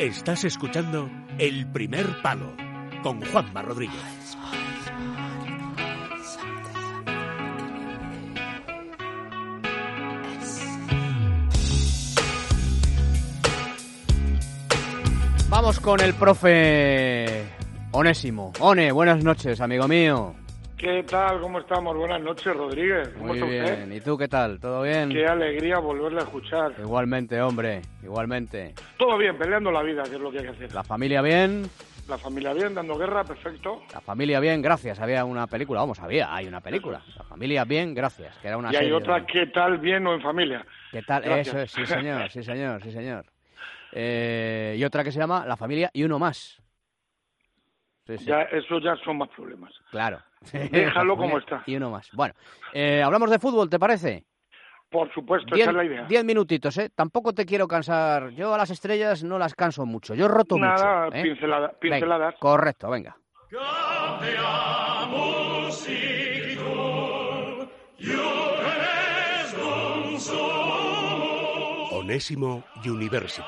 Estás escuchando El Primer Palo con Juanma Rodríguez. Vamos con el profe Onésimo. One, buenas noches, amigo mío. ¿Qué tal? ¿Cómo estamos? Buenas noches, Rodríguez. ¿Cómo Muy está usted? bien. ¿Y tú qué tal? ¿Todo bien? Qué alegría volverle a escuchar. Igualmente, hombre, igualmente. Todo bien, peleando la vida, que es lo que hay que hacer. La familia bien, La familia bien, dando guerra, perfecto. la familia bien, gracias. Había una película, vamos, había, hay una película. La familia bien, gracias, que era una y hay serie otra, de- ¿qué tal? Bien o en familia. ¿Qué tal? Gracias. Eso es, sí señor, sí señor, sí señor. Eh, y otra que se llama La familia y uno más. Sí, sí, Ya, eso ya son más problemas. claro. Déjalo como está. Y uno más. Bueno, eh, hablamos de fútbol, ¿te parece? Por supuesto, Diez, esa es la idea. diez minutitos, ¿eh? Tampoco te quiero cansar. Yo a las estrellas no las canso mucho. Yo roto Nada, mucho. ¿eh? pincelada- Venga, pinceladas. correcto, venga. Onésimo University.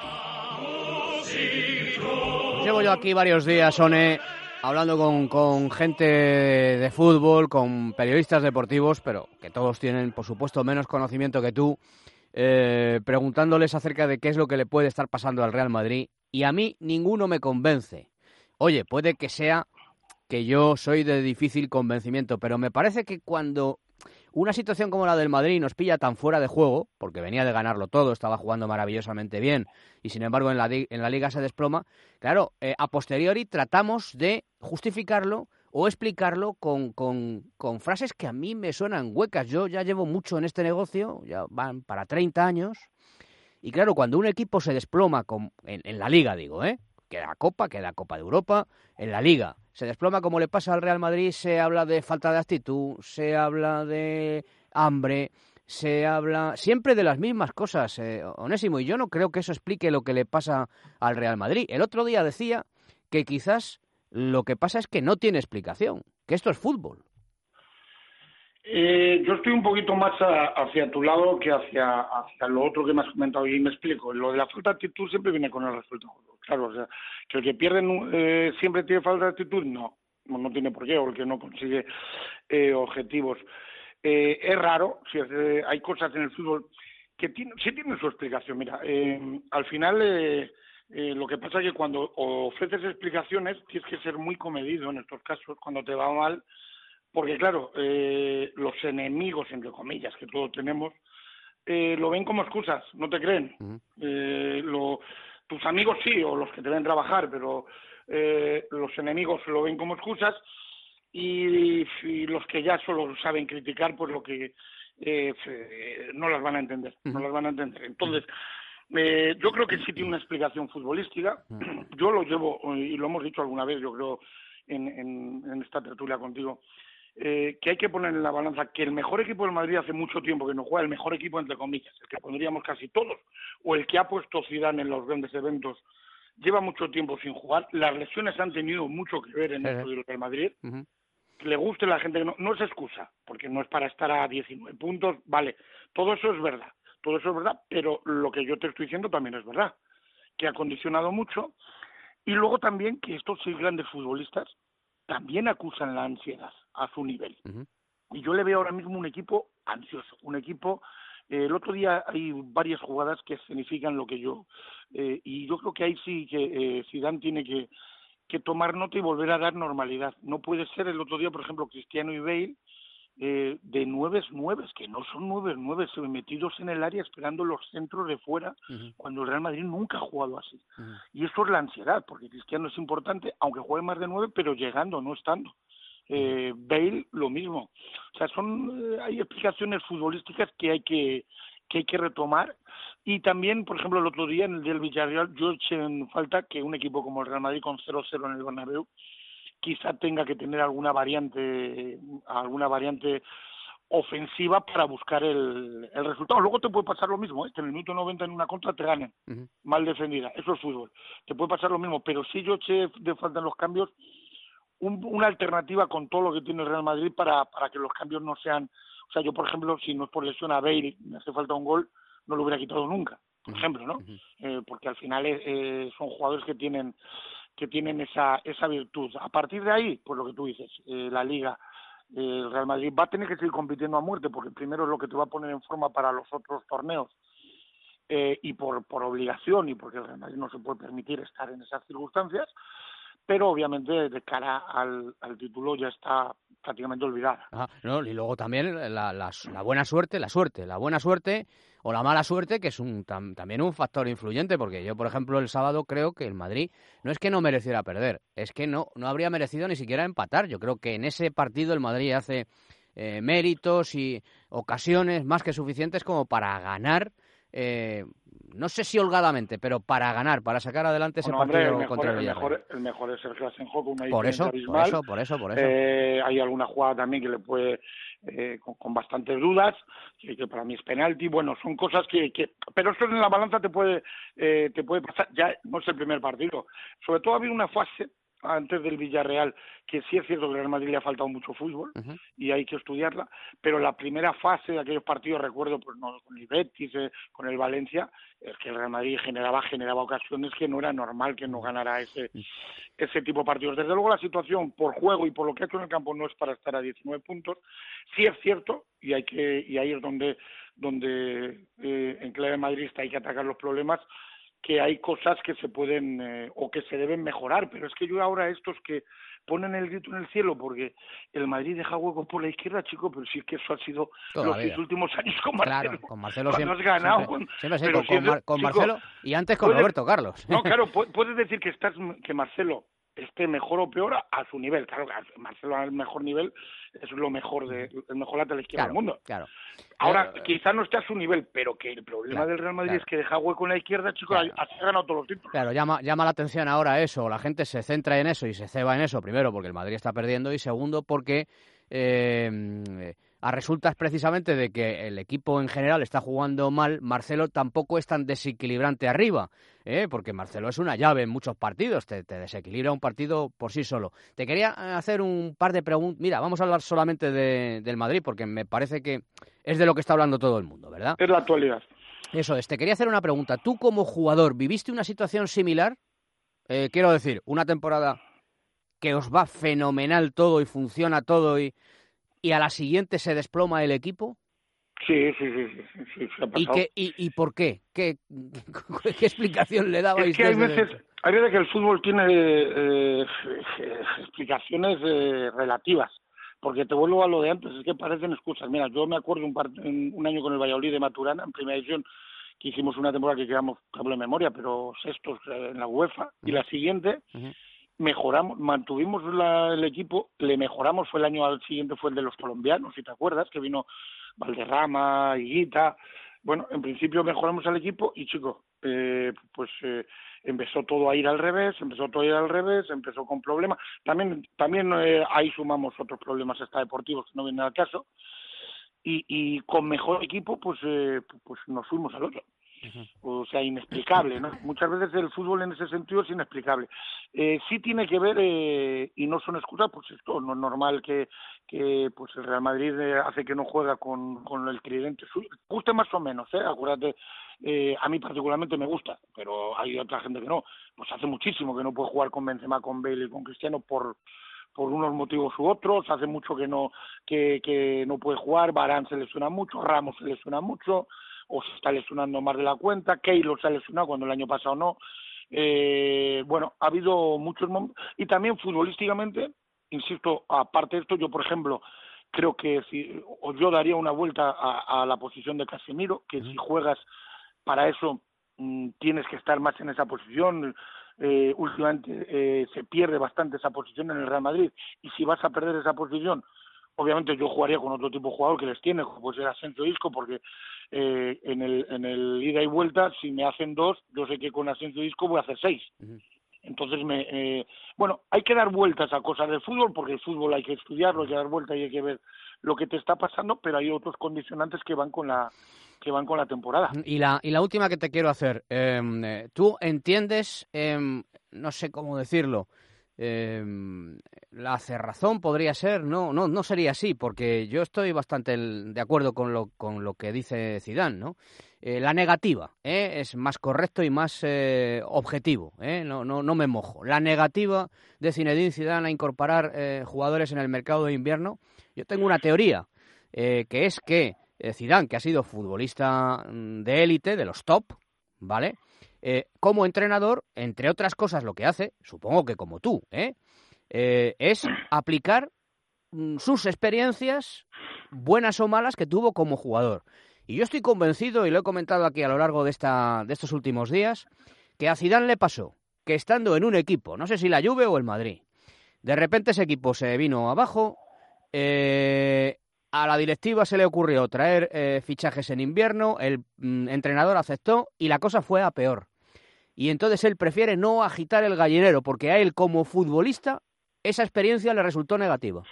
Llevo yo aquí varios días, One, hablando con, con gente de fútbol, con periodistas deportivos, pero que todos tienen, por supuesto, menos conocimiento que tú, eh, preguntándoles acerca de qué es lo que le puede estar pasando al Real Madrid, y a mí ninguno me convence. Oye, puede que sea que yo soy de difícil convencimiento, pero me parece que cuando una situación como la del Madrid nos pilla tan fuera de juego, porque venía de ganarlo todo, estaba jugando maravillosamente bien, y sin embargo en la, en la liga se desploma, claro, eh, a posteriori tratamos de justificarlo o explicarlo con, con, con frases que a mí me suenan huecas. Yo ya llevo mucho en este negocio, ya van para 30 años, y claro, cuando un equipo se desploma, con, en, en la liga digo, ¿eh? queda Copa, queda Copa de Europa, en la Liga se desploma como le pasa al Real Madrid, se habla de falta de actitud, se habla de hambre, se habla siempre de las mismas cosas, eh, Onésimo, y yo no creo que eso explique lo que le pasa al Real Madrid. El otro día decía que quizás lo que pasa es que no tiene explicación, que esto es fútbol. Eh, yo estoy un poquito más a- hacia tu lado que hacia, hacia lo otro que me has comentado y me explico. Lo de la falta de actitud siempre viene con el resultado. Claro, o sea, que el que pierde eh, siempre tiene falta de actitud, no, no, tiene por qué, o el que no consigue eh, objetivos. Eh, es raro, si eh, hay cosas en el fútbol que tiene, sí tienen su explicación. Mira, eh, al final eh, eh, lo que pasa es que cuando ofreces explicaciones tienes que ser muy comedido en estos casos, cuando te va mal, porque claro, eh, los enemigos, entre comillas, que todos tenemos, eh, lo ven como excusas, no te creen. Eh, lo- tus amigos sí, o los que te ven trabajar, pero eh, los enemigos lo ven como excusas y, y los que ya solo saben criticar, pues lo que eh, eh, no las van a entender, no las van a entender. Entonces, eh, yo creo que sí tiene una explicación futbolística. Yo lo llevo, y lo hemos dicho alguna vez, yo creo, en, en, en esta tertulia contigo, eh, que hay que poner en la balanza que el mejor equipo del Madrid hace mucho tiempo que no juega, el mejor equipo entre comillas, el que pondríamos casi todos, o el que ha puesto Zidane en los grandes eventos, lleva mucho tiempo sin jugar. Las lesiones han tenido mucho que ver en Sí, esto del Real Madrid. Le guste a la gente, que no, no es excusa, porque no es para estar a 19 puntos, vale, todo eso es verdad, todo eso es verdad, pero lo que yo te estoy diciendo también es verdad, que ha condicionado mucho, y luego también que estos seis grandes futbolistas también acusan la ansiedad a su nivel. Y yo le veo ahora mismo un equipo ansioso, un equipo... eh, el otro día hay varias jugadas que significan lo que yo... eh, y yo creo que ahí sí que eh, Zidane tiene que, que tomar nota y volver a dar normalidad. No puede ser el otro día, por ejemplo, Cristiano y Bale eh, de nueves nueves, que no son nueves nueves, metidos en el área esperando los centros de fuera, cuando el Real Madrid nunca ha jugado así. Y esto es la ansiedad, porque Cristiano es importante, aunque juegue más de nueve, pero llegando, no estando. Eh, Bale, lo mismo. O sea, son, eh, hay explicaciones futbolísticas que hay que, que hay que retomar. Y también, por ejemplo, el otro día en el del Villarreal, yo eché en falta que un equipo como el Real Madrid con 0-0 en el Bernabéu quizá tenga que tener alguna variante, alguna variante ofensiva para buscar el, el resultado. Luego te puede pasar lo mismo, ¿eh? que en el minuto 90 en una contra te ganen mal defendida. Eso es fútbol. Te puede pasar lo mismo, pero sí yo eché de falta en los cambios un- una alternativa con todo lo que tiene el Real Madrid para, para que los cambios no sean... O sea, yo, por ejemplo, si no es por lesión a Bale, me hace falta un gol, no lo hubiera quitado nunca. por ejemplo, ¿no? Eh, porque al final eh, son jugadores que tienen que tienen esa esa virtud. A partir de ahí, pues lo que tú dices, la Liga, el Real Madrid va a tener que seguir compitiendo a muerte, porque primero es lo que te va a poner en forma para los otros torneos. y por, por obligación y porque el Real Madrid no se puede permitir estar en esas circunstancias, pero obviamente de cara al, al título ya está prácticamente olvidada. no, y luego también la, la, la, buena suerte, la suerte, la buena suerte o la mala suerte, que es un, también un factor influyente, porque yo, por ejemplo, el sábado creo que el Madrid no es que no mereciera perder, es que no, no habría merecido ni siquiera empatar. Yo creo que en ese partido el Madrid hace eh, méritos y ocasiones más que suficientes como para ganar eh, no sé si holgadamente, pero para ganar, para sacar adelante ese partido contra el Villarreal. El mejor, es el Asenjo con una por eso, abismal. Por eso, por eso, por eso. Eh, hay alguna jugada también que le puede, eh, con, bastantes dudas, que, que, para mí es penalti. Bueno, son cosas que, que pero eso en la balanza te puede, eh, te puede pasar. Ya no es el primer partido. Sobre todo ha habido una fase antes del Villarreal, que sí es cierto que al Real Madrid le ha faltado mucho fútbol y hay que estudiarla, pero la primera fase de aquellos partidos, recuerdo pues, no, con el Betis, eh, con el Valencia, es que el Real Madrid generaba, generaba ocasiones que no era normal que no ganara ese, ese tipo de partidos. Desde luego la situación por juego y por lo que ha hecho en el campo no es para estar a 19 puntos, sí es cierto, y, hay que, y ahí es donde, donde eh, en clave madridista hay que atacar los problemas, que hay cosas que se pueden eh, o que se deben mejorar, pero es que yo ahora estos que ponen el grito en el cielo porque el Madrid deja hueco por la izquierda, chico, pero si es que eso ha sido los seis últimos años con Marcelo. Claro, con Marcelo siempre, has ganado. Siempre, con, Marcelo y antes con Roberto Carlos. No, claro, puedes decir que estás que Marcelo esté mejor o peor a, su nivel. Claro, Marcelo al mejor nivel es lo mejor de el mejor lateral izquierdo del mundo. Claro. Ahora, eh, quizá no esté a su nivel, pero que el problema del Real Madrid es que deja hueco en la izquierda, chicos, así ha ganado todos los títulos. Claro, llama, llama la atención ahora eso, la gente se centra en eso y se ceba en eso, primero porque el Madrid está perdiendo y segundo porque eh, a resultas precisamente de que el equipo en general está jugando mal, Marcelo tampoco es tan desequilibrante arriba, ¿eh? porque Marcelo es una llave en muchos partidos, te, desequilibra un partido por sí solo. Te quería hacer un par de preguntas. Mira, vamos a hablar solamente del Madrid, porque me parece que es de lo que está hablando todo el mundo, ¿verdad? Es la actualidad. Eso es. Te quería hacer una pregunta. ¿Tú como jugador viviste una situación similar? Eh, quiero decir, una temporada que os va fenomenal todo y funciona todo y y a la siguiente se desploma el equipo? Sí, sí, sí, sí, se ha ¿Y, qué, y, por qué? ¿Qué, qué explicación le dabais? Es que hay veces, hay veces que el fútbol tiene eh, explicaciones eh, relativas, porque te vuelvo a lo de antes, es que parecen excusas. Mira, yo me acuerdo un, un año con el Valladolid de Maturana, en primera edición, que hicimos una temporada que quedamos, hablo de memoria, pero sextos en la UEFA, y la siguiente mejoramos, mantuvimos el equipo, le mejoramos, fue el año al siguiente, fue el de los colombianos, si te acuerdas, que vino Valderrama, Higuita, bueno, en principio mejoramos el equipo y chicos, eh, pues eh, empezó todo a ir al revés, empezó todo a ir al revés, empezó con problemas, también, también eh, ahí sumamos otros problemas deportivos que no vienen al caso, y, y con mejor equipo pues, pues nos fuimos al otro o sea, inexplicable, ¿no? Muchas veces el fútbol en ese sentido es inexplicable. Eh, sí tiene que ver, eh, y no son excusas, pues esto no es normal que, que pues el Real Madrid eh, hace que no juega con, con el tridente, guste más o menos, ¿eh? Acuérdate, eh, a mí particularmente me gusta, pero hay otra gente que no. Pues hace muchísimo que no puede jugar con Benzema, con Bale y con Cristiano por por unos motivos u otros, hace mucho que no que, que no puede jugar, Barán se lesiona mucho, Ramos se lesiona mucho, o se está lesionando más de la cuenta, Keylor se ha lesionado cuando el año pasado no. Eh, bueno, ha habido muchos momentos. Y también futbolísticamente, insisto, aparte de esto, yo, por ejemplo, creo que si, o yo daría una vuelta a, la posición de Casemiro, que si juegas para eso mm, tienes que estar más en esa posición. Eh, últimamente eh, se pierde bastante esa posición en el Real Madrid y si vas a perder esa posición obviamente yo jugaría con otro tipo de jugador que les tiene, como puede ser Asensio Disco, porque eh, en, el, en el ida y vuelta, si me hacen dos, yo sé que con Asensio Disco voy a hacer seis. Entonces, me, eh, bueno, hay que dar vueltas a cosas del fútbol, porque el fútbol hay que estudiarlo, hay que dar vueltas y hay que ver lo que te está pasando, pero hay otros condicionantes que van con la que van con la temporada. Y la, y la última que te quiero hacer, em, eh, ¿tú entiendes, em, no sé cómo decirlo, Em, la cerrazón podría ser, no, no, no sería así, porque yo estoy bastante de acuerdo con lo, con lo que dice Zidane, ¿no? Eh, la negativa ¿eh? es más correcto y más eh, objetivo, no, no, no me mojo. La negativa de Zinedine Zidane a incorporar jugadores en el mercado de invierno, yo tengo una teoría, que es que Zidane, que ha sido futbolista mm, de élite, de los top, ¿vale?, eh, como entrenador, entre otras cosas, lo que hace, supongo que como tú, ¿eh? Eh, es aplicar mm, sus experiencias, buenas o malas, que tuvo como jugador. Y yo estoy convencido, y lo he comentado aquí a lo largo de, esta, de estos últimos días, que a Zidane le pasó que estando en un equipo, no sé si la Juve o el Madrid, de repente ese equipo se vino abajo, a la directiva se le ocurrió traer fichajes en invierno, el mm, entrenador aceptó y la cosa fue a peor y entonces él prefiere no agitar el gallinero porque a él como futbolista esa experiencia le resultó negativa.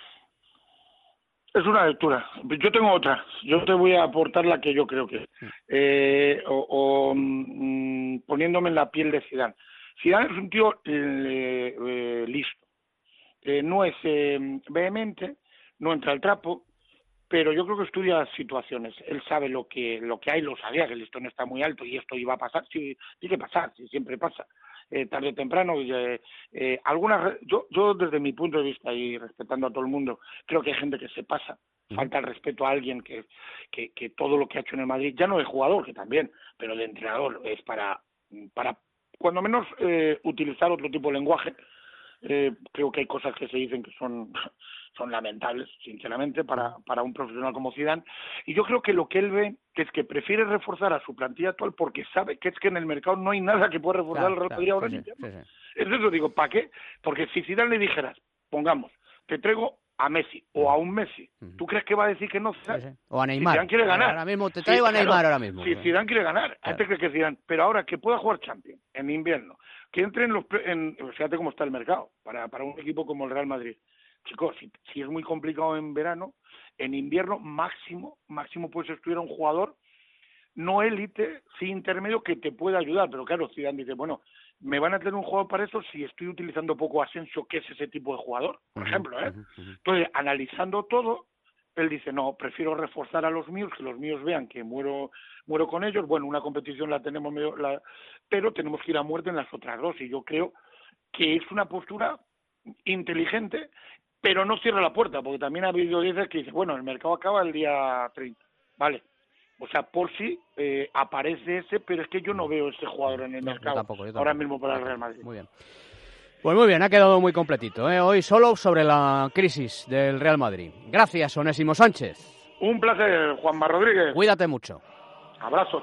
Es una lectura. Yo tengo otra. Yo te voy a aportar la que yo creo que eh, o, mm, poniéndome en la piel de Zidane. Zidane es un tío eh, eh, listo. no es vehemente, no entra al trapo, pero yo creo que estudia situaciones. Él sabe lo que lo que hay, lo sabía que el listón está muy alto y esto iba a pasar, sí, tiene que pasar, sí, siempre pasa, eh, tarde o temprano. Eh, eh, algunas, yo, yo desde mi punto de vista y respetando a todo el mundo, creo que hay gente que se pasa, falta el respeto a alguien que, que, que todo lo que ha hecho en el Madrid, ya no de jugador, que también, pero de entrenador, es para, para cuando menos eh, utilizar otro tipo de lenguaje. Eh, creo que hay cosas que se dicen que son son lamentables, sinceramente, para, para un profesional como Zidane. Y yo creo que lo que él ve que es que prefiere reforzar a su plantilla actual porque sabe que es que en el mercado no hay nada que pueda reforzar el Real Madrid ahora sí, Entonces digo, ¿para qué? Porque si Zidane le dijeras, pongamos, te traigo a Messi o a un Messi, ¿tú crees que va a decir que no? O a Neymar. Zidane quiere ganar. Ahora mismo te traigo a Neymar ahora mismo. Si Zidane quiere ganar, antes que Zidane. Pero ahora que pueda jugar Champions en invierno, que entre en los... En, fíjate cómo está el mercado para, para un equipo como el Real Madrid chicos, si, es muy complicado en verano, en invierno máximo, máximo puedes estudiar a un jugador no élite, sí intermedio, que te pueda ayudar. Pero claro, Zidane dice, bueno, me van a tener un jugador para eso si estoy utilizando poco Asensio, que es ese tipo de jugador, por ejemplo. ¿eh? Entonces, analizando todo, él dice, no, prefiero reforzar a los míos, que los míos vean que muero muero con ellos. Bueno, una competición la tenemos, medio, la, pero tenemos que ir a muerte en las otras dos. Y yo creo que es una postura inteligente pero no cierra la puerta, porque también ha habido veces que dice, bueno, el mercado acaba el día 30, vale. O sea, por si eh, aparece ese, pero es que yo no veo ese jugador en el mercado ahora mismo para el Real Madrid. Muy bien. Pues muy bien, ha quedado muy completito. ¿eh? Hoy solo sobre la crisis del Real Madrid. Gracias, Onésimo Sánchez. Un placer, Juanma Rodríguez. Cuídate mucho. Abrazos.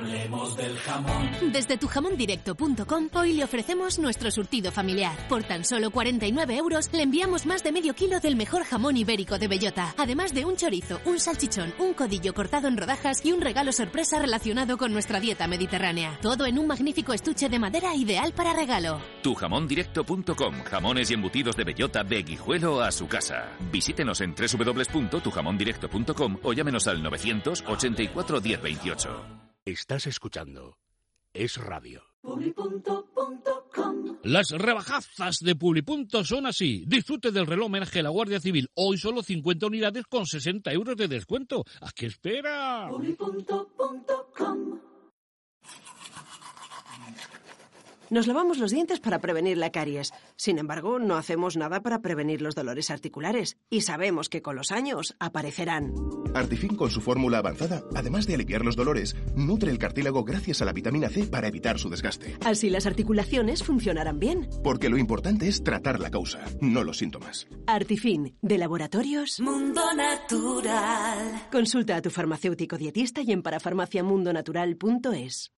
Hablemos del jamón. Desde tujamondirecto.com hoy le ofrecemos nuestro surtido familiar. Por tan solo 49 euros le enviamos más de medio kilo del mejor jamón ibérico de bellota, además de un chorizo, un salchichón, un codillo cortado en rodajas y un regalo sorpresa relacionado con nuestra dieta mediterránea. Todo en un magnífico estuche de madera ideal para regalo. Tujamondirecto.com. Jamones y embutidos de bellota de guijuelo a su casa. Visítenos en www.tujamondirecto.com o llámenos al 984 1028. Estás escuchando Es Radio. Las rebajazas de Publipunto son así. Disfrute del reloj homenaje a la Guardia Civil. Hoy solo 50 unidades con 60 euros de descuento. ¿A qué espera? Nos lavamos los dientes para prevenir la caries. Sin embargo, no hacemos nada para prevenir los dolores articulares. Y sabemos que con los años aparecerán. Artifin con su fórmula avanzada, además de aliviar los dolores, nutre el cartílago gracias a la vitamina C para evitar su desgaste. Así las articulaciones funcionarán bien. Porque lo importante es tratar la causa, no los síntomas. Artifin, de laboratorios Mundo Natural. Consulta a tu farmacéutico dietista y en parafarmaciamundonatural.es.